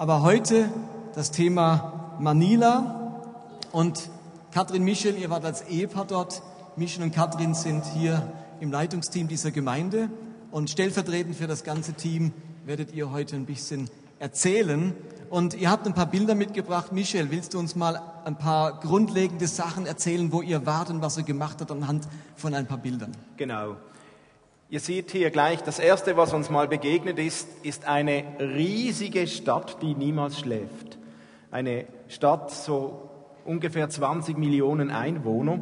Aber heute das Thema Manila und Katrin Michel, ihr wart als Ehepaar dort. Michel und Katrin sind hier im Leitungsteam dieser Gemeinde und stellvertretend für das ganze Team werdet ihr heute ein bisschen erzählen. Und ihr habt ein paar Bilder mitgebracht. Michel, willst du uns mal ein paar grundlegende Sachen erzählen, wo ihr wart und was ihr gemacht habt anhand von ein paar Bildern? Genau. Ihr seht hier gleich, das Erste, was uns mal begegnet ist, ist eine riesige Stadt, die niemals schläft. Eine Stadt, so ungefähr 20 Millionen Einwohner.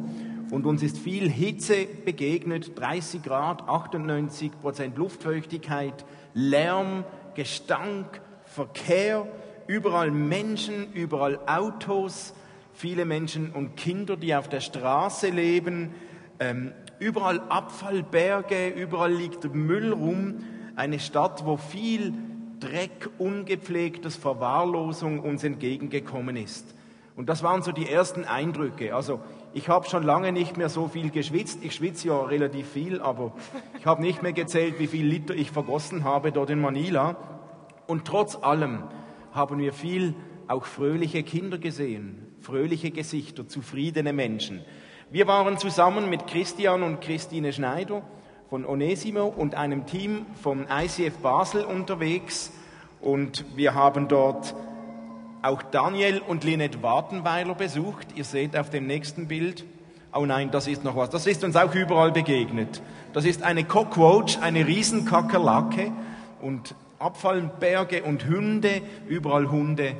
Und uns ist viel Hitze begegnet, 30 Grad, 98 Prozent Luftfeuchtigkeit, Lärm, Gestank, Verkehr überall Menschen, überall Autos, viele Menschen und Kinder, die auf der Straße leben, ähm, überall Abfallberge, überall liegt Müll rum. Eine Stadt, wo viel Dreck, ungepflegtes Verwahrlosung uns entgegengekommen ist. Und das waren so die ersten Eindrücke. Also ich habe schon lange nicht mehr so viel geschwitzt. Ich schwitze ja relativ viel, aber ich habe nicht mehr gezählt, wie viel Liter ich vergossen habe dort in Manila. Und trotz allem haben wir viel auch fröhliche Kinder gesehen, fröhliche Gesichter, zufriedene Menschen. Wir waren zusammen mit Christian und Christine Schneider von Onesimo und einem Team vom ICF Basel unterwegs und wir haben dort auch Daniel und Linette Wartenweiler besucht. Ihr seht auf dem nächsten Bild. Oh nein, das ist noch was. Das ist uns auch überall begegnet. Das ist eine Cockroach, eine Riesenkakerlake und Abfallberge und Hunde, überall Hunde.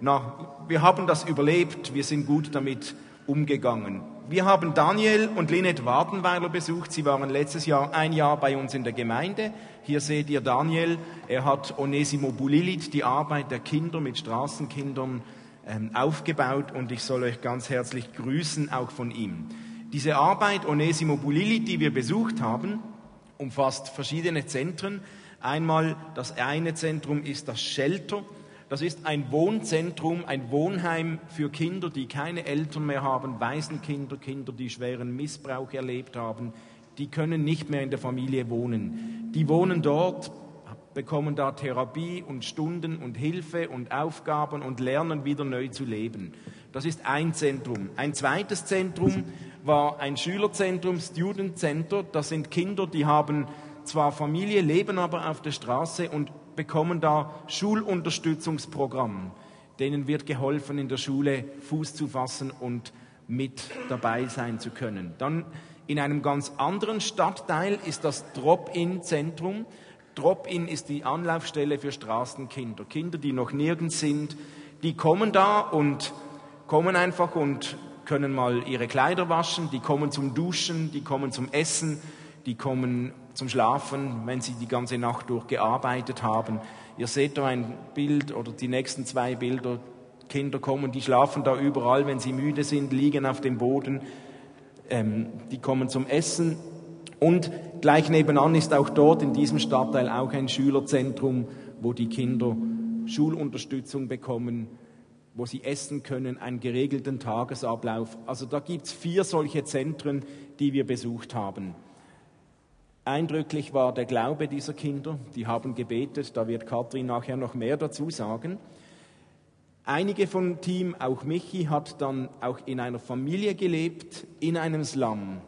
Na, wir haben das überlebt, wir sind gut damit umgegangen. Wir haben Daniel und Linette Wartenweiler besucht. Sie waren letztes Jahr ein Jahr bei uns in der Gemeinde. Hier seht ihr Daniel. Er hat Onesimo Bulilit, die Arbeit der Kinder mit Straßenkindern, ähm, aufgebaut und ich soll euch ganz herzlich grüßen, auch von ihm. Diese Arbeit Onesimo Bulilit, die wir besucht haben, umfasst verschiedene Zentren. Einmal das eine Zentrum ist das Shelter. Das ist ein Wohnzentrum, ein Wohnheim für Kinder, die keine Eltern mehr haben, Waisenkinder, Kinder, die schweren Missbrauch erlebt haben. Die können nicht mehr in der Familie wohnen. Die wohnen dort, bekommen da Therapie und Stunden und Hilfe und Aufgaben und lernen wieder neu zu leben. Das ist ein Zentrum. Ein zweites Zentrum war ein Schülerzentrum, Student Center. Das sind Kinder, die haben zwar Familie, leben aber auf der Straße und bekommen da Schulunterstützungsprogramm. Denen wird geholfen, in der Schule Fuß zu fassen und mit dabei sein zu können. Dann in einem ganz anderen Stadtteil ist das Drop-in-Zentrum. Drop-in ist die Anlaufstelle für Straßenkinder. Kinder, die noch nirgends sind, die kommen da und kommen einfach und können mal ihre Kleider waschen, die kommen zum Duschen, die kommen zum Essen, die kommen zum Schlafen, wenn sie die ganze Nacht durchgearbeitet haben. Ihr seht da ein Bild oder die nächsten zwei Bilder. Kinder kommen, die schlafen da überall, wenn sie müde sind, liegen auf dem Boden. Ähm, die kommen zum Essen. Und gleich nebenan ist auch dort in diesem Stadtteil auch ein Schülerzentrum, wo die Kinder Schulunterstützung bekommen, wo sie essen können, einen geregelten Tagesablauf. Also da gibt es vier solche Zentren, die wir besucht haben. Eindrücklich war der Glaube dieser Kinder. Die haben gebetet, da wird Kathrin nachher noch mehr dazu sagen. Einige vom Team, auch Michi, hat dann auch in einer Familie gelebt, in einem Slum.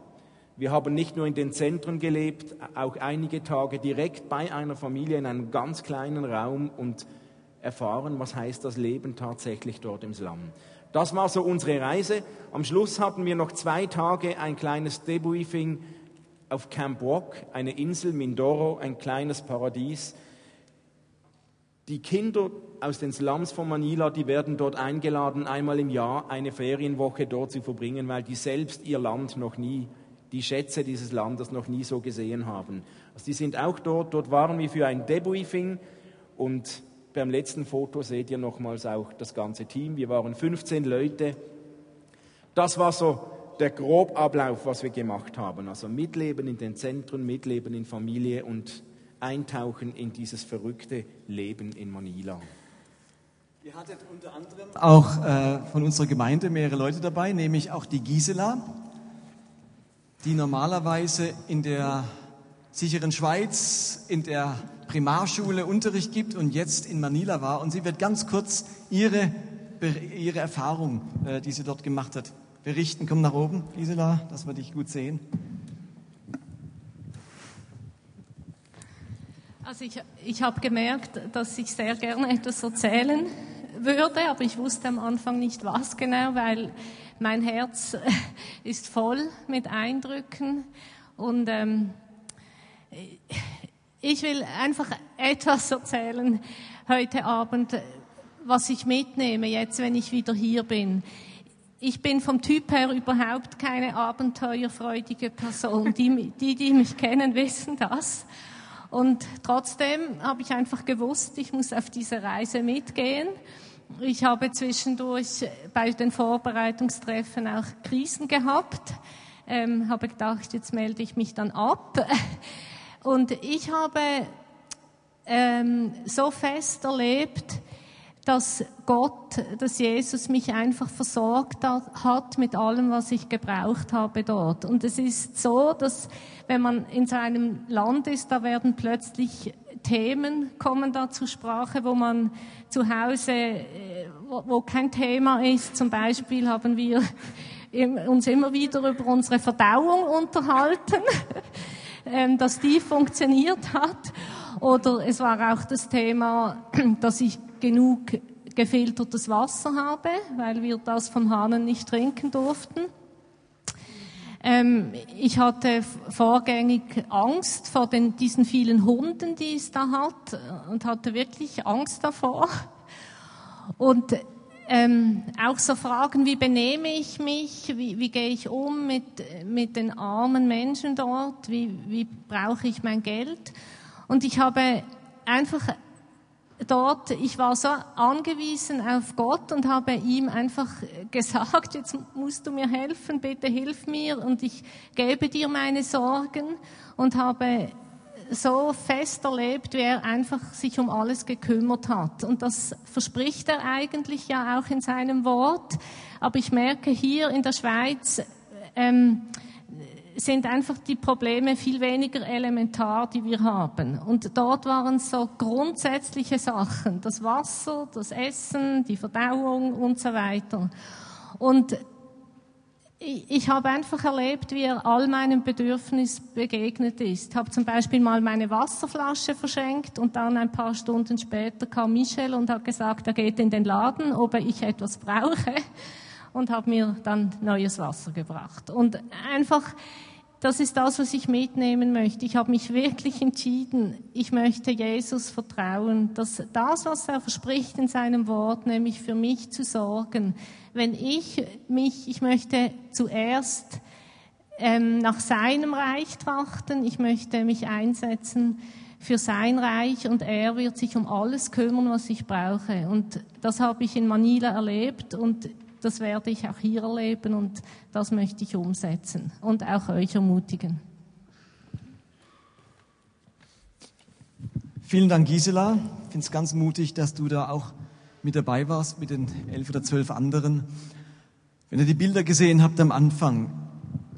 Wir haben nicht nur in den Zentren gelebt, auch einige Tage direkt bei einer Familie in einem ganz kleinen Raum und erfahren, was heißt das Leben tatsächlich dort im Slum. Das war so unsere Reise. Am Schluss hatten wir noch zwei Tage ein kleines Debriefing auf Camp Rock, eine Insel Mindoro, ein kleines Paradies. Die Kinder aus den Slums von Manila, die werden dort eingeladen, einmal im Jahr eine Ferienwoche dort zu verbringen, weil die selbst ihr Land noch nie, die Schätze dieses Landes noch nie so gesehen haben. Also die sind auch dort. Dort waren wir für ein Debriefing und beim letzten Foto seht ihr nochmals auch das ganze Team. Wir waren 15 Leute. Das war so der Grobablauf, was wir gemacht haben. Also mitleben in den Zentren, mitleben in Familie und eintauchen in dieses verrückte Leben in Manila. Ihr hattet unter anderem auch äh, von unserer Gemeinde mehrere Leute dabei, nämlich auch die Gisela, die normalerweise in der sicheren Schweiz in der Primarschule Unterricht gibt und jetzt in Manila war. Und sie wird ganz kurz ihre, ihre Erfahrung, äh, die sie dort gemacht hat, berichten. Komm nach oben, Gisela, dass wir dich gut sehen. Also ich, ich habe gemerkt, dass ich sehr gerne etwas erzählen würde, aber ich wusste am Anfang nicht was genau, weil mein Herz ist voll mit Eindrücken und ähm, ich will einfach etwas erzählen heute Abend, was ich mitnehme jetzt, wenn ich wieder hier bin. Ich bin vom Typ her überhaupt keine abenteuerfreudige Person. Die, die, die mich kennen, wissen das. Und trotzdem habe ich einfach gewusst, ich muss auf diese Reise mitgehen. Ich habe zwischendurch bei den Vorbereitungstreffen auch Krisen gehabt, ähm, habe gedacht, jetzt melde ich mich dann ab. Und ich habe ähm, so fest erlebt, dass Gott, dass Jesus mich einfach versorgt hat mit allem, was ich gebraucht habe dort. Und es ist so, dass wenn man in seinem Land ist, da werden plötzlich Themen kommen da zur Sprache, wo man zu Hause, äh, wo, kein Thema ist. Zum Beispiel haben wir uns immer wieder über unsere Verdauung unterhalten, ähm, dass die funktioniert hat. Oder es war auch das Thema, dass ich genug gefiltertes Wasser habe, weil wir das vom Hahnen nicht trinken durften. Ähm, ich hatte vorgängig Angst vor den, diesen vielen Hunden, die es da hat, und hatte wirklich Angst davor. Und ähm, auch so Fragen, wie benehme ich mich, wie, wie gehe ich um mit, mit den armen Menschen dort, wie, wie brauche ich mein Geld. Und ich habe einfach dort, ich war so angewiesen auf Gott und habe ihm einfach gesagt, jetzt musst du mir helfen, bitte hilf mir und ich gebe dir meine Sorgen und habe so fest erlebt, wie er einfach sich um alles gekümmert hat. Und das verspricht er eigentlich ja auch in seinem Wort. Aber ich merke hier in der Schweiz, ähm, sind einfach die Probleme viel weniger elementar, die wir haben. Und dort waren so grundsätzliche Sachen, das Wasser, das Essen, die Verdauung und so weiter. Und ich habe einfach erlebt, wie er all meinen Bedürfnissen begegnet ist. Ich habe zum Beispiel mal meine Wasserflasche verschenkt und dann ein paar Stunden später kam Michel und hat gesagt, er geht in den Laden, ob ich etwas brauche und hat mir dann neues Wasser gebracht. Und einfach, das ist das, was ich mitnehmen möchte. Ich habe mich wirklich entschieden, ich möchte Jesus vertrauen, dass das, was er verspricht in seinem Wort, nämlich für mich zu sorgen, wenn ich mich, ich möchte zuerst ähm, nach seinem Reich trachten, ich möchte mich einsetzen für sein Reich und er wird sich um alles kümmern, was ich brauche. Und das habe ich in Manila erlebt und das werde ich auch hier erleben und das möchte ich umsetzen und auch euch ermutigen. Vielen Dank, Gisela. Ich finde es ganz mutig, dass du da auch mit dabei warst, mit den elf oder zwölf anderen. Wenn ihr die Bilder gesehen habt am Anfang,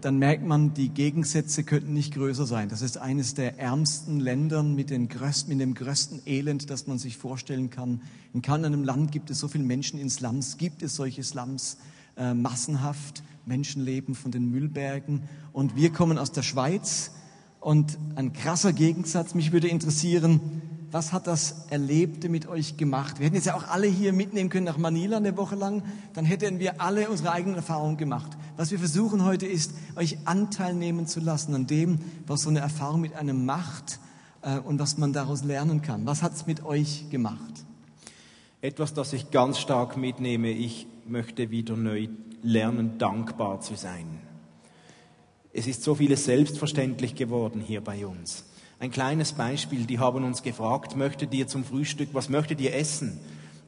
dann merkt man, die Gegensätze könnten nicht größer sein. Das ist eines der ärmsten Länder mit, größten, mit dem größten Elend, das man sich vorstellen kann. In keinem Land gibt es so viele Menschen in Slums, gibt es solche Slums äh, massenhaft. Menschen leben von den Müllbergen. Und wir kommen aus der Schweiz. Und ein krasser Gegensatz, mich würde interessieren, was hat das Erlebte mit euch gemacht? Wir hätten jetzt ja auch alle hier mitnehmen können nach Manila eine Woche lang, dann hätten wir alle unsere eigenen Erfahrungen gemacht. Was wir versuchen heute ist, euch Anteil nehmen zu lassen an dem, was so eine Erfahrung mit einem macht äh, und was man daraus lernen kann. Was hat es mit euch gemacht? Etwas, das ich ganz stark mitnehme, ich möchte wieder neu lernen, dankbar zu sein. Es ist so vieles selbstverständlich geworden hier bei uns. Ein kleines Beispiel, die haben uns gefragt, möchtet ihr zum Frühstück, was möchtet ihr essen?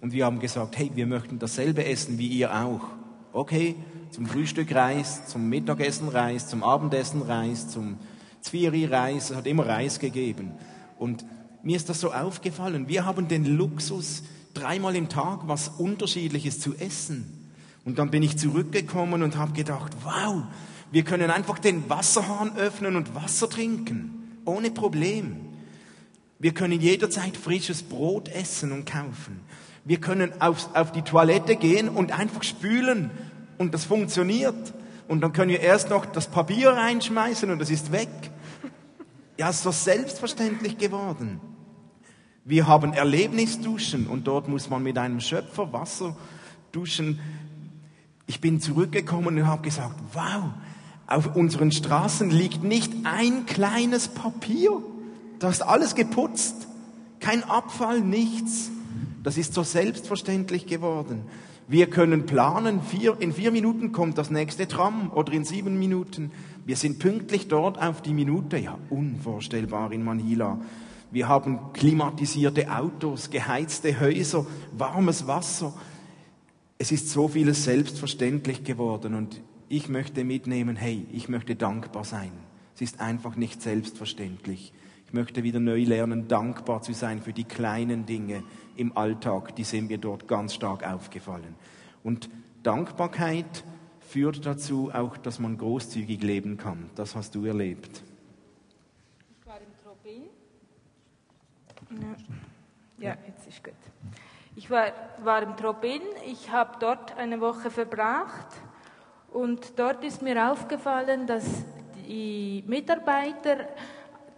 Und wir haben gesagt, hey, wir möchten dasselbe essen wie ihr auch. Okay, zum Frühstück Reis, zum Mittagessen Reis, zum Abendessen Reis, zum Zwieri Reis, es hat immer Reis gegeben. Und mir ist das so aufgefallen, wir haben den Luxus, dreimal im Tag was Unterschiedliches zu essen. Und dann bin ich zurückgekommen und habe gedacht, wow, wir können einfach den Wasserhahn öffnen und Wasser trinken. ohne Problem. Wir können jederzeit frisches Brot essen und kaufen. Wir können auf, auf die Toilette gehen und einfach spülen und das funktioniert. Und dann können wir erst noch das Papier reinschmeißen und das ist weg. Ja, ist so selbstverständlich geworden. Wir haben Erlebnisduschen und dort muss man mit einem Schöpfer Wasser duschen. Ich bin zurückgekommen und habe gesagt, wow, auf unseren Straßen liegt nicht ein kleines Papier. Da ist alles geputzt. Kein Abfall, nichts. Das ist so selbstverständlich geworden. Wir können planen, vier, in vier Minuten kommt das nächste Tram oder in sieben Minuten. Wir sind pünktlich dort auf die Minute. Ja, unvorstellbar in Manila. Wir haben klimatisierte Autos, geheizte Häuser, warmes Wasser. Es ist so vieles selbstverständlich geworden und ich möchte mitnehmen, hey, ich möchte dankbar sein. Es ist einfach nicht selbstverständlich. Ich möchte wieder neu lernen, dankbar zu sein für die kleinen Dinge im Alltag. Die sind mir dort ganz stark aufgefallen. Und Dankbarkeit führt dazu auch, dass man großzügig leben kann. Das hast du erlebt. Ja, jetzt ist gut. Ich war, war im Trobin, ich habe dort eine Woche verbracht und dort ist mir aufgefallen, dass die Mitarbeiter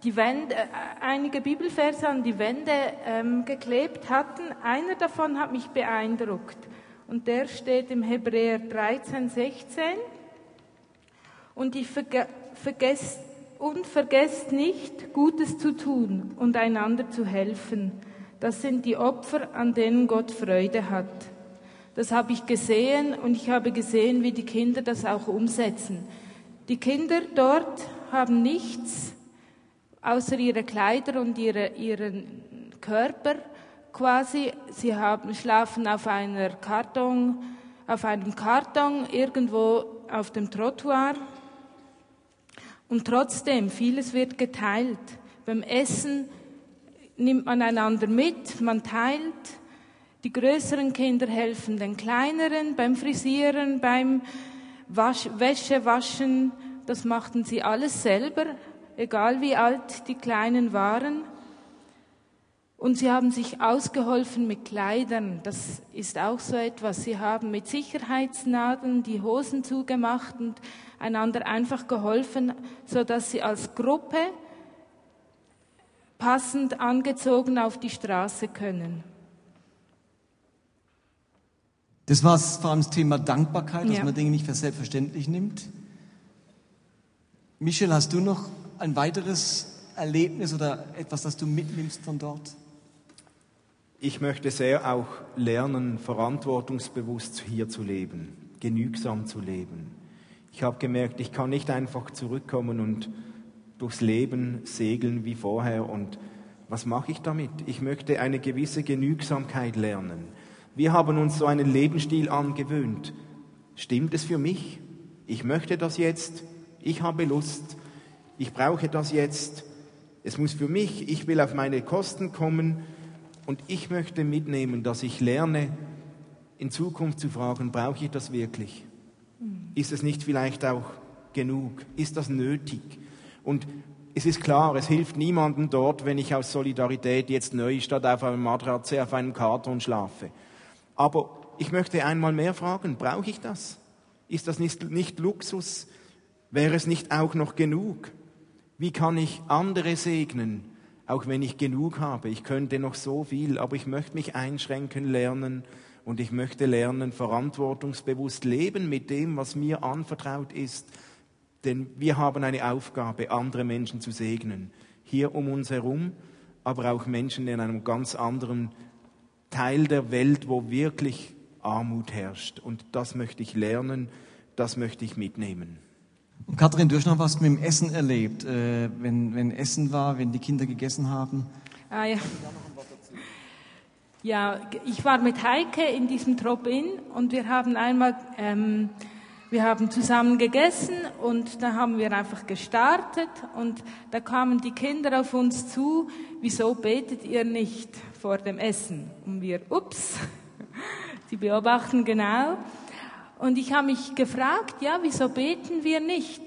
die Wände, äh, einige Bibelverse an die Wände ähm, geklebt hatten. Einer davon hat mich beeindruckt und der steht im Hebräer 13, 16 und ich verge vergesst und vergesst nicht, Gutes zu tun und einander zu helfen. Das sind die Opfer, an denen Gott Freude hat. Das habe ich gesehen und ich habe gesehen, wie die Kinder das auch umsetzen. Die Kinder dort haben nichts außer ihre Kleider und ihre, ihren Körper quasi. Sie haben, schlafen auf einer Karton, auf einem Karton irgendwo auf dem Trottoir und trotzdem, vieles wird geteilt. Beim Essen nimmt man einander mit, man teilt. Die größeren Kinder helfen den kleineren beim Frisieren, beim Wasch, Wäsche waschen. Das machten sie alles selber, egal wie alt die Kleinen waren. Und sie haben sich ausgeholfen mit Kleidern. Das ist auch so etwas. Sie haben mit Sicherheitsnadeln die Hosen zugemacht und einander einfach geholfen, so dass sie als Gruppe passend angezogen auf die Straße können. Das war vor allem das Thema Dankbarkeit, dass ja. man Dinge nicht für selbstverständlich nimmt. Michel, hast du noch ein weiteres Erlebnis oder etwas, das du mitnimmst von dort? Ich möchte sehr auch lernen, verantwortungsbewusst hier zu leben, genügsam zu leben. Ich habe gemerkt, ich kann nicht einfach zurückkommen und durchs Leben segeln wie vorher. Und was mache ich damit? Ich möchte eine gewisse Genügsamkeit lernen. Wir haben uns so einen Lebensstil angewöhnt. Stimmt es für mich? Ich möchte das jetzt. Ich habe Lust. Ich brauche das jetzt. Es muss für mich, ich will auf meine Kosten kommen und ich möchte mitnehmen, dass ich lerne, in Zukunft zu fragen, brauche ich das wirklich? Ist es nicht vielleicht auch genug? Ist das nötig? Und es ist klar, es hilft niemandem dort, wenn ich aus Solidarität jetzt neu statt auf einem Matratze auf einem Karton schlafe. Aber ich möchte einmal mehr fragen, brauche ich das? Ist das nicht, nicht Luxus? Wäre es nicht auch noch genug? Wie kann ich andere segnen, auch wenn ich genug habe? Ich könnte noch so viel, aber ich möchte mich einschränken lernen und ich möchte lernen, verantwortungsbewusst leben mit dem, was mir anvertraut ist. Denn wir haben eine Aufgabe, andere Menschen zu segnen. Hier um uns herum, aber auch Menschen in einem ganz anderen Teil der Welt, wo wirklich Armut herrscht. Und das möchte ich lernen, das möchte ich mitnehmen. Und Kathrin, du hast noch was mit dem Essen erlebt, äh, wenn, wenn Essen war, wenn die Kinder gegessen haben. Ah ja. Ja, ich war mit Heike in diesem Drop-In und wir haben einmal, ähm, wir haben zusammen gegessen und da haben wir einfach gestartet und da kamen die Kinder auf uns zu, wieso betet ihr nicht vor dem Essen? Und wir, ups, sie beobachten genau. Und ich habe mich gefragt, ja, wieso beten wir nicht?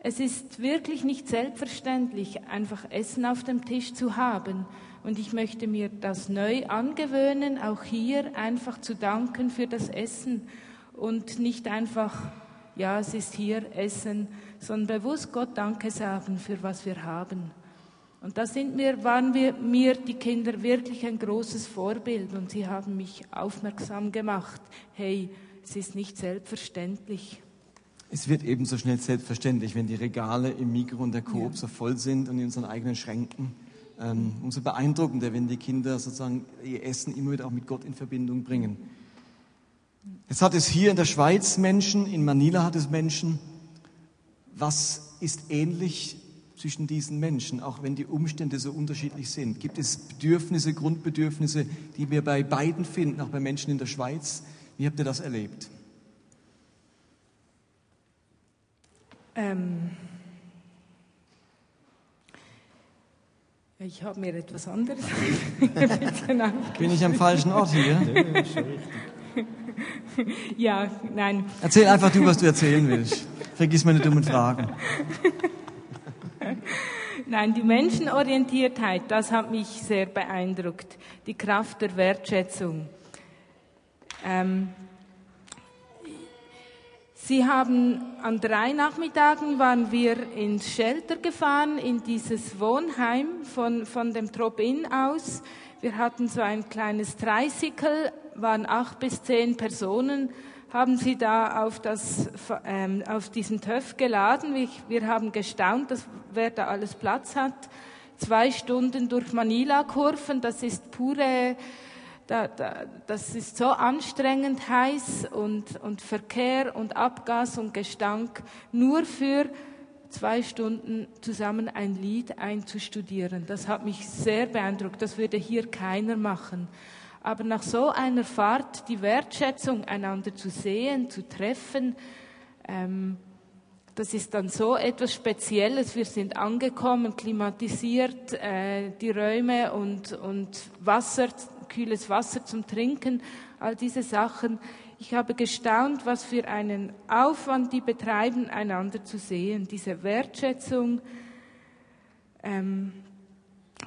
Es ist wirklich nicht selbstverständlich, einfach Essen auf dem Tisch zu haben. Und ich möchte mir das neu angewöhnen, auch hier einfach zu danken für das Essen und nicht einfach, ja, es ist hier Essen, sondern bewusst Gott Danke sagen für was wir haben. Und da sind mir, waren wir, mir die Kinder wirklich ein großes Vorbild und sie haben mich aufmerksam gemacht. Hey, es ist nicht selbstverständlich. Es wird ebenso schnell selbstverständlich, wenn die Regale im Mikro und der Coop ja. so voll sind und in unseren eigenen Schränken. Ähm, umso beeindruckender, wenn die Kinder sozusagen ihr Essen immer wieder auch mit Gott in Verbindung bringen. Jetzt hat es hier in der Schweiz Menschen, in Manila hat es Menschen. Was ist ähnlich zwischen diesen Menschen, auch wenn die Umstände so unterschiedlich sind? Gibt es Bedürfnisse, Grundbedürfnisse, die wir bei beiden finden, auch bei Menschen in der Schweiz? Wie habt ihr das erlebt? Ähm ich habe mir etwas anderes. Bin ich am falschen Ort hier? ja, nein. Erzähl einfach du, was du erzählen willst. Vergiss meine dummen Fragen. Nein, die Menschenorientiertheit, das hat mich sehr beeindruckt. Die Kraft der Wertschätzung. Ähm, Sie haben an drei Nachmittagen waren wir ins Shelter gefahren, in dieses Wohnheim von, von dem Drop-In aus. Wir hatten so ein kleines Tricycle, waren acht bis zehn Personen, haben sie da auf, das, ähm, auf diesen TÜV geladen. Wir, wir haben gestaunt, dass, wer da alles Platz hat. Zwei Stunden durch Manila-Kurven, das ist pure, da, da, das ist so anstrengend heiß und, und Verkehr und Abgas und Gestank, nur für zwei Stunden zusammen ein Lied einzustudieren. Das hat mich sehr beeindruckt. Das würde hier keiner machen. Aber nach so einer Fahrt die Wertschätzung, einander zu sehen, zu treffen, ähm, das ist dann so etwas Spezielles. Wir sind angekommen, klimatisiert, äh, die Räume und, und Wasser, kühles Wasser zum Trinken, all diese Sachen. Ich habe gestaunt, was für einen Aufwand die betreiben, einander zu sehen. Diese Wertschätzung, ähm,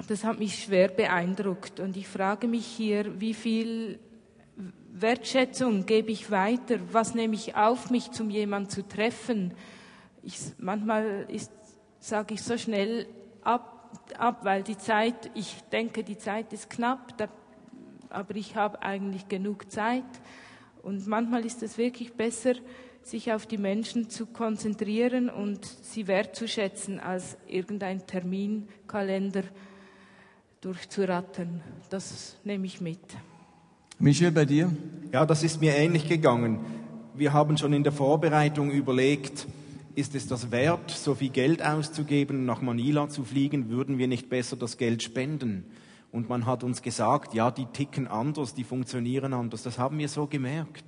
das hat mich schwer beeindruckt. Und ich frage mich hier, wie viel Wertschätzung gebe ich weiter? Was nehme ich auf mich, um jemanden zu treffen? Ich, manchmal sage ich so schnell ab, ab, weil die Zeit, ich denke, die Zeit ist knapp, da, aber ich habe eigentlich genug Zeit. Und manchmal ist es wirklich besser, sich auf die Menschen zu konzentrieren und sie wertzuschätzen, als irgendein Terminkalender durchzurattern. Das nehme ich mit. Michel, bei dir? Ja, das ist mir ähnlich gegangen. Wir haben schon in der Vorbereitung überlegt, ist es das wert, so viel Geld auszugeben, nach Manila zu fliegen? Würden wir nicht besser das Geld spenden? Und man hat uns gesagt, ja, die ticken anders, die funktionieren anders. Das haben wir so gemerkt.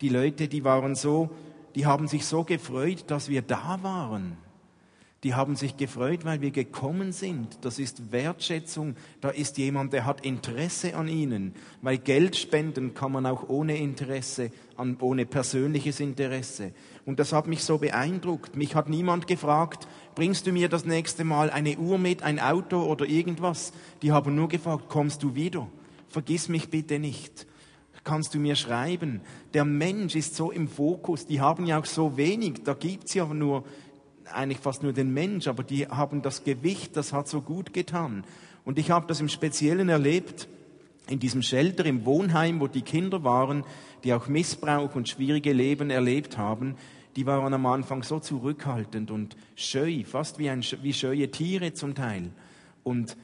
Die Leute, die waren so, die haben sich so gefreut, dass wir da waren. Die haben sich gefreut, weil wir gekommen sind. Das ist Wertschätzung. Da ist jemand, der hat Interesse an ihnen. Weil Geld spenden kann man auch ohne Interesse, ohne persönliches Interesse. Und das hat mich so beeindruckt. Mich hat niemand gefragt, bringst du mir das nächste Mal eine Uhr mit, ein Auto oder irgendwas? Die haben nur gefragt, kommst du wieder? Vergiss mich bitte nicht kannst du mir schreiben. Der Mensch ist so im Fokus, die haben ja auch so wenig, da gibt's ja nur eigentlich fast nur den Mensch, aber die haben das Gewicht, das hat so gut getan. Und ich habe das im Speziellen erlebt, in diesem Shelter, im Wohnheim, wo die Kinder waren, die auch Missbrauch und schwierige Leben erlebt haben, die waren am Anfang so zurückhaltend und scheu, fast wie, ein, wie scheue Tiere zum Teil. Und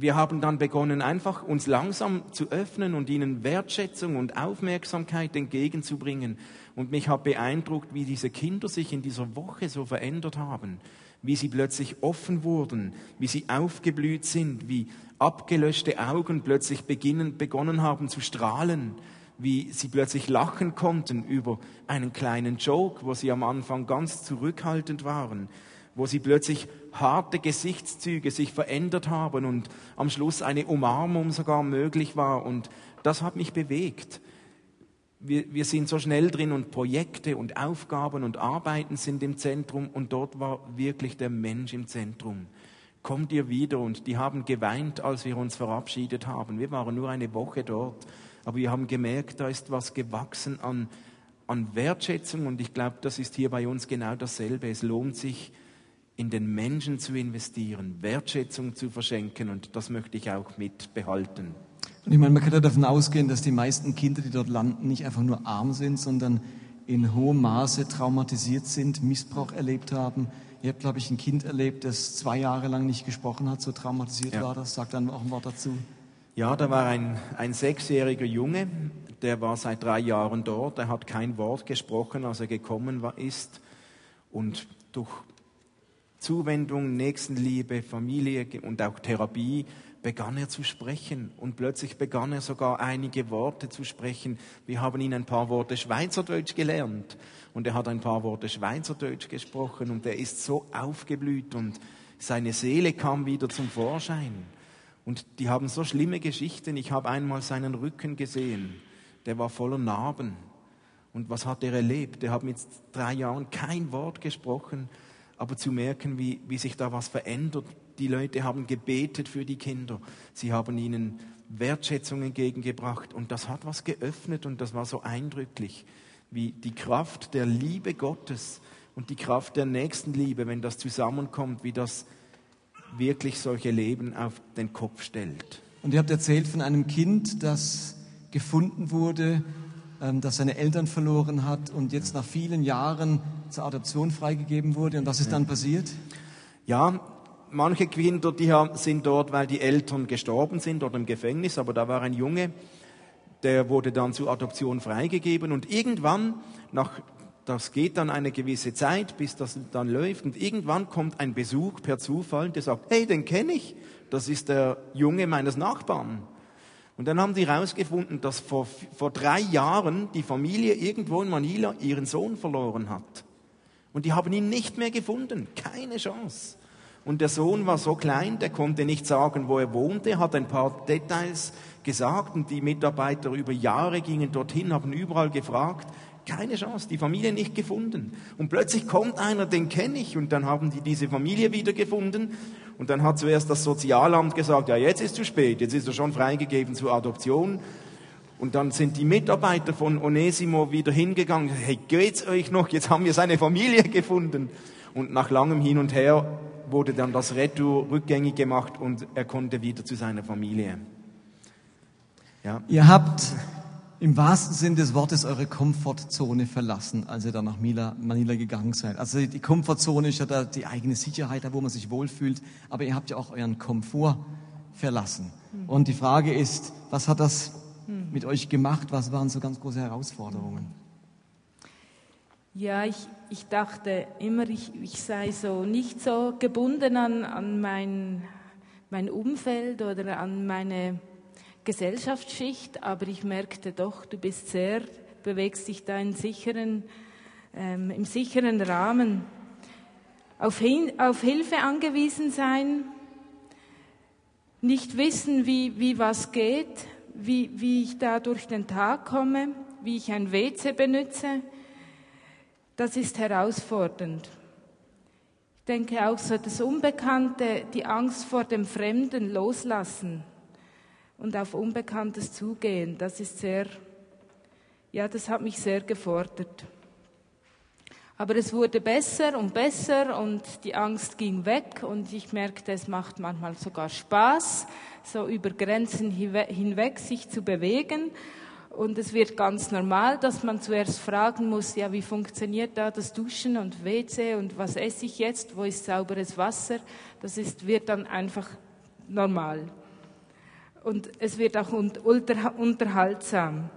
wir haben dann begonnen, einfach uns langsam zu öffnen und ihnen Wertschätzung und Aufmerksamkeit entgegenzubringen. Und mich hat beeindruckt, wie diese Kinder sich in dieser Woche so verändert haben, wie sie plötzlich offen wurden, wie sie aufgeblüht sind, wie abgelöschte Augen plötzlich beginnen, begonnen haben zu strahlen, wie sie plötzlich lachen konnten über einen kleinen Joke, wo sie am Anfang ganz zurückhaltend waren, wo sie plötzlich harte Gesichtszüge sich verändert haben und am Schluss eine Umarmung sogar möglich war. Und das hat mich bewegt. wir, wir sind so schnell drin und Projekte und Aufgaben und Arbeiten sind im Zentrum und dort war wirklich der Mensch im Zentrum. Kommt ihr wieder? Und die haben geweint, als wir uns verabschiedet haben. Wir waren nur eine Woche dort, aber wir haben gemerkt, da ist was gewachsen an, an Wertschätzung und ich glaube, das ist hier bei uns genau dasselbe. Es lohnt sich, in den Menschen zu investieren, Wertschätzung zu verschenken und das möchte ich auch mitbehalten. Und ich meine, man kann ja davon ausgehen, dass die meisten Kinder, die dort landen, nicht einfach nur arm sind, sondern in hohem Maße traumatisiert sind, Missbrauch erlebt haben. Ihr habt, glaube ich, ein Kind erlebt, das zwei Jahre lang nicht gesprochen hat, so traumatisiert ja. war das. Sagt dann auch ein Wort dazu. Ja, da war ein, ein sechsjähriger Junge, der war seit drei Jahren dort. Er hat kein Wort gesprochen, als er gekommen war, ist. Und durch Zuwendung, Nächstenliebe, Familie und auch Therapie begann er zu sprechen und plötzlich begann er sogar einige Worte zu sprechen. Wir haben ihn ein paar Worte Schweizerdeutsch gelernt und er hat ein paar Worte Schweizerdeutsch gesprochen und er ist so aufgeblüht und seine Seele kam wieder zum Vorschein. Und die haben so schlimme Geschichten. Ich habe einmal seinen Rücken gesehen. Der war voller Narben. Und was hat er erlebt? Er hat mit drei Jahren kein Wort gesprochen, aber zu merken, wie, wie sich da was verändert, die Leute haben gebetet für die Kinder. Sie haben ihnen Wertschätzung entgegengebracht. Und das hat was geöffnet und das war so eindrücklich, wie die Kraft der Liebe Gottes und die Kraft der Nächstenliebe, wenn das zusammenkommt, wie das wirklich solche Leben auf den Kopf stellt. Und ihr habt erzählt von einem Kind, das gefunden wurde, ähm, das seine Eltern verloren hat und jetzt nach vielen Jahren zur Adoption freigegeben wurde. Und was ist dann passiert? Ja, manche Kinder, die sind dort, weil die Eltern gestorben sind oder im Gefängnis, aber da war ein Junge, der wurde dann zur Adoption freigegeben und irgendwann, nach, das geht dann eine gewisse Zeit, bis das dann läuft und irgendwann kommt ein Besuch per Zufall, der sagt, hey, den kenne ich, das ist der Junge meines Nachbarn. Und dann haben die herausgefunden, dass vor, vor drei Jahren die Familie irgendwo in Manila ihren Sohn verloren hat. Und die haben ihn nicht mehr gefunden. Keine Chance. Und der Sohn war so klein, der konnte nicht sagen, wo er wohnte, hat ein paar Details gesagt und die Mitarbeiter über Jahre gingen dorthin, haben überall gefragt. Keine Chance, die Familie nicht gefunden. Und plötzlich kommt einer, den kenne ich, und dann haben die diese Familie wiedergefunden. Und dann hat zuerst das Sozialamt gesagt, ja, jetzt ist zu spät, jetzt ist er schon freigegeben zur Adoption. Und dann sind die Mitarbeiter von Onesimo wieder hingegangen, hey, geht's euch noch? Jetzt haben wir seine Familie gefunden. Und nach langem Hin und Her wurde dann das Retour rückgängig gemacht und er konnte wieder zu seiner Familie. Ja. Ihr habt im wahrsten Sinn des Wortes eure Komfortzone verlassen, als ihr dann nach Manila, Manila gegangen seid. Also die Komfortzone ist ja da die eigene Sicherheit, da wo man sich wohlfühlt, aber ihr habt ja auch euren Komfort verlassen. Mhm. Und die Frage ist, was hat das. Mit euch gemacht? Was waren so ganz große Herausforderungen? Ja, ich, ich dachte immer, ich, ich sei so nicht so gebunden an, an mein, mein Umfeld oder an meine Gesellschaftsschicht, aber ich merkte doch, du bist sehr, bewegst dich da in sicheren, ähm, im sicheren Rahmen. Auf, hin, auf Hilfe angewiesen sein, nicht wissen, wie, wie was geht, wie, wie ich da durch den Tag komme, wie ich ein WC benütze, das ist herausfordernd. Ich denke auch so das Unbekannte, die Angst vor dem Fremden loslassen und auf Unbekanntes zugehen, das ist sehr, ja, das hat mich sehr gefordert. Aber es wurde besser und besser und die Angst ging weg und ich merkte, es macht manchmal sogar Spaß, so über Grenzen hinweg sich zu bewegen und es wird ganz normal, dass man zuerst fragen muss, ja, wie funktioniert da das Duschen und WC und was esse ich jetzt, wo ist sauberes Wasser? Das ist, wird dann einfach normal. Und es wird auch unter, unterhaltsam.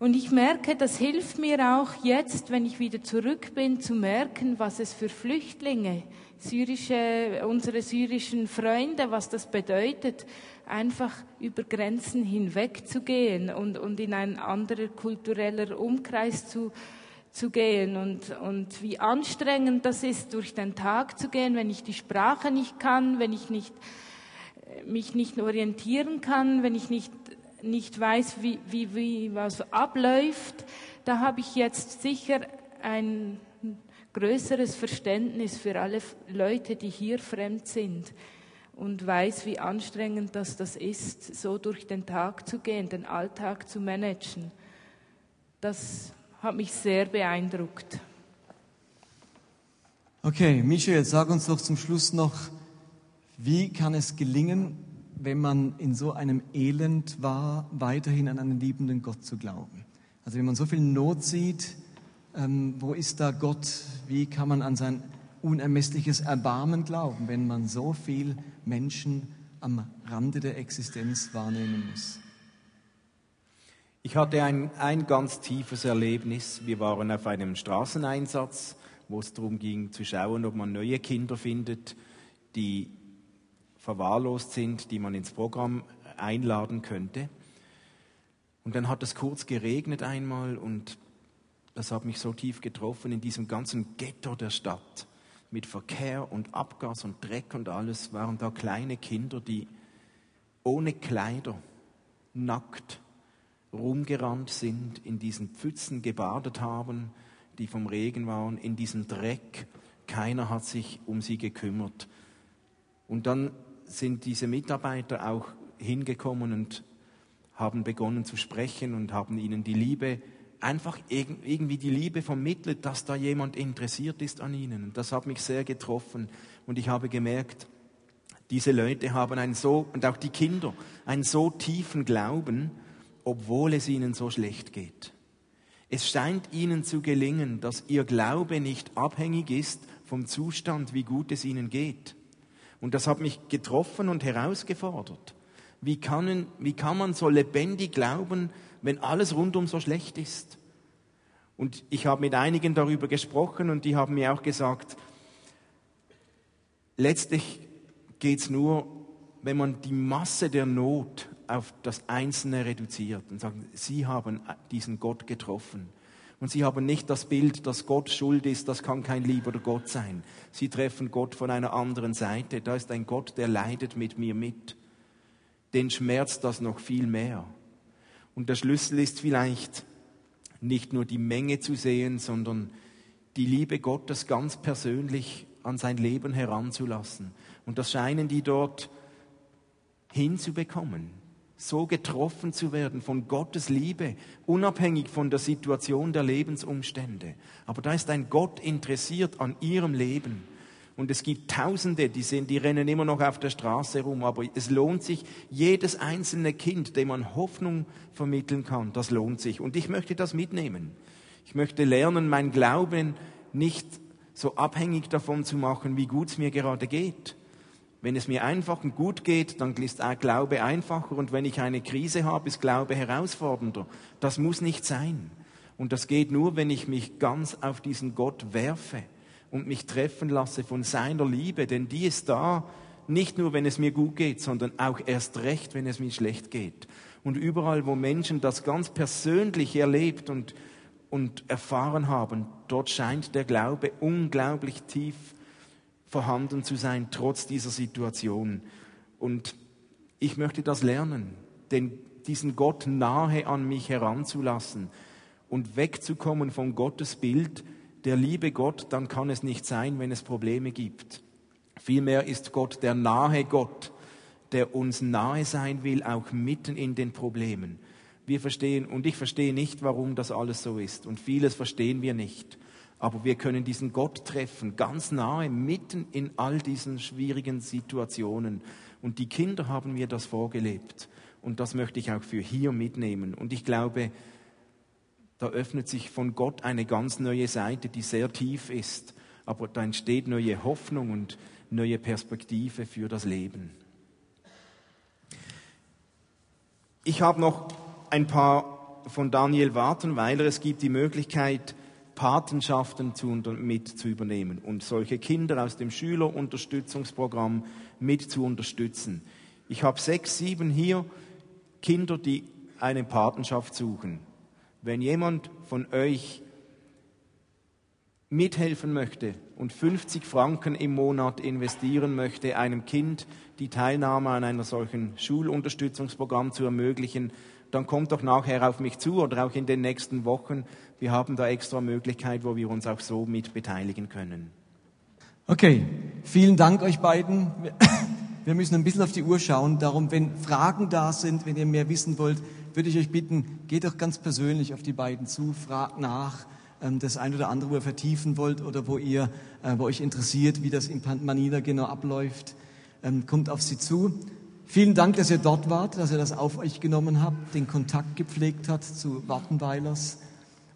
Und ich merke, das hilft mir auch jetzt, wenn ich wieder zurück bin, zu merken, was es für Flüchtlinge, syrische, unsere syrischen Freunde, was das bedeutet, einfach über Grenzen hinweg zu gehen und, und in ein anderer kultureller Umkreis zu, zu gehen. Und, und wie anstrengend das ist, durch den Tag zu gehen, wenn ich die Sprache nicht kann, wenn ich nicht, mich nicht orientieren kann, wenn ich nicht nicht weiß, wie, wie, wie was abläuft, da habe ich jetzt sicher ein größeres Verständnis für alle Leute, die hier fremd sind und weiß, wie anstrengend das, das ist, so durch den Tag zu gehen, den Alltag zu managen. Das hat mich sehr beeindruckt. Okay, Michael, sag uns doch zum Schluss noch, wie kann es gelingen, wenn man in so einem Elend war, weiterhin an einen liebenden Gott zu glauben? Also wenn man so viel Not sieht, ähm, wo ist da Gott? Wie kann man an sein unermessliches Erbarmen glauben, wenn man so viel Menschen am Rande der Existenz wahrnehmen muss? Ich hatte ein, ein ganz tiefes Erlebnis. Wir waren auf einem Straßeneinsatz, wo es darum ging zu schauen, ob man neue Kinder findet, die verwahrlost sind, die man ins Programm einladen könnte. Und dann hat es kurz geregnet einmal und das hat mich so tief getroffen in diesem ganzen Ghetto der Stadt. Mit Verkehr und Abgas und Dreck und alles waren da kleine Kinder, die ohne Kleider, nackt rumgerannt sind, in diesen Pfützen gebadet haben, die vom Regen waren, in diesem Dreck. Keiner hat sich um sie gekümmert. Und dann sind diese Mitarbeiter auch hingekommen und haben begonnen zu sprechen und haben ihnen die Liebe einfach irgendwie die Liebe vermittelt, dass da jemand interessiert ist an ihnen. Und das hat mich sehr getroffen. Und ich habe gemerkt, diese Leute haben einen so, und auch die Kinder, einen so tiefen Glauben, obwohl es ihnen so schlecht geht. Es scheint ihnen zu gelingen, dass ihr Glaube nicht abhängig ist vom Zustand, wie gut es ihnen geht. Und das hat mich getroffen und herausgefordert. Wie kann, wie kann man so lebendig glauben, wenn alles rundum so schlecht ist. Und ich habe mit einigen darüber gesprochen und die haben mir auch gesagt, letztlich geht es nur, wenn man die Masse der Not auf das Einzelne reduziert und sagt, sie haben diesen Gott getroffen. Und sie haben nicht das Bild, dass Gott schuld ist, das kann kein lieber Gott sein. Sie treffen Gott von einer anderen Seite. Da ist ein Gott, der leidet mit mir mit. Den schmerzt das noch viel mehr. Und der Schlüssel ist vielleicht nicht nur die Menge zu sehen, sondern die Liebe Gottes ganz persönlich an sein Leben heranzulassen. Und das scheinen die dort hinzubekommen, so getroffen zu werden von Gottes Liebe, unabhängig von der Situation der Lebensumstände. Aber da ist ein Gott interessiert an ihrem Leben. Und es gibt Tausende, die sind, die rennen immer noch auf der Straße rum. Aber es lohnt sich, jedes einzelne Kind, dem man Hoffnung vermitteln kann, das lohnt sich. Und ich möchte das mitnehmen. Ich möchte lernen, mein Glauben nicht so abhängig davon zu machen, wie gut es mir gerade geht. Wenn es mir einfach und gut geht, dann ist Glaube einfacher. Und wenn ich eine Krise habe, ist Glaube herausfordernder. Das muss nicht sein. Und das geht nur, wenn ich mich ganz auf diesen Gott werfe und mich treffen lasse von seiner Liebe, denn die ist da, nicht nur wenn es mir gut geht, sondern auch erst recht, wenn es mir schlecht geht. Und überall, wo Menschen das ganz persönlich erlebt und, und erfahren haben, dort scheint der Glaube unglaublich tief vorhanden zu sein, trotz dieser Situation. Und ich möchte das lernen, denn diesen Gott nahe an mich heranzulassen und wegzukommen von Gottes Bild, der liebe Gott, dann kann es nicht sein, wenn es Probleme gibt. Vielmehr ist Gott der nahe Gott, der uns nahe sein will, auch mitten in den Problemen. Wir verstehen, und ich verstehe nicht, warum das alles so ist. Und vieles verstehen wir nicht. Aber wir können diesen Gott treffen, ganz nahe, mitten in all diesen schwierigen Situationen. Und die Kinder haben mir das vorgelebt. Und das möchte ich auch für hier mitnehmen. Und ich glaube, da öffnet sich von Gott eine ganz neue Seite, die sehr tief ist. Aber da entsteht neue Hoffnung und neue Perspektive für das Leben. Ich habe noch ein paar von Daniel Wartenweiler. Es gibt die Möglichkeit, Patenschaften zu, mit zu übernehmen und solche Kinder aus dem Schülerunterstützungsprogramm mit zu unterstützen. Ich habe sechs, sieben hier Kinder, die eine Patenschaft suchen. Wenn jemand von euch mithelfen möchte und 50 Franken im Monat investieren möchte, einem Kind die Teilnahme an einer solchen Schulunterstützungsprogramm zu ermöglichen, dann kommt doch nachher auf mich zu oder auch in den nächsten Wochen. Wir haben da extra Möglichkeit, wo wir uns auch so mit beteiligen können. Okay, vielen Dank euch beiden. Wir müssen ein bisschen auf die Uhr schauen. Darum, wenn Fragen da sind, wenn ihr mehr wissen wollt, würde ich euch bitten, geht doch ganz persönlich auf die beiden zu, fragt nach ähm, das ein oder andere, wo ihr vertiefen wollt oder wo ihr, äh, wo euch interessiert, wie das in Manila genau abläuft, ähm, kommt auf sie zu. Vielen Dank, dass ihr dort wart, dass ihr das auf euch genommen habt, den Kontakt gepflegt habt zu Wartenweilers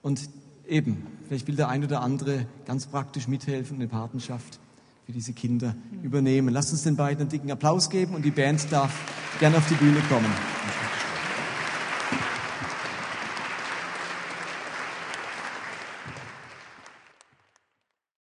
und eben, vielleicht will der ein oder andere ganz praktisch mithelfen und eine Patenschaft für diese Kinder übernehmen. Lasst uns den beiden einen dicken Applaus geben und die Band darf gerne auf die Bühne kommen.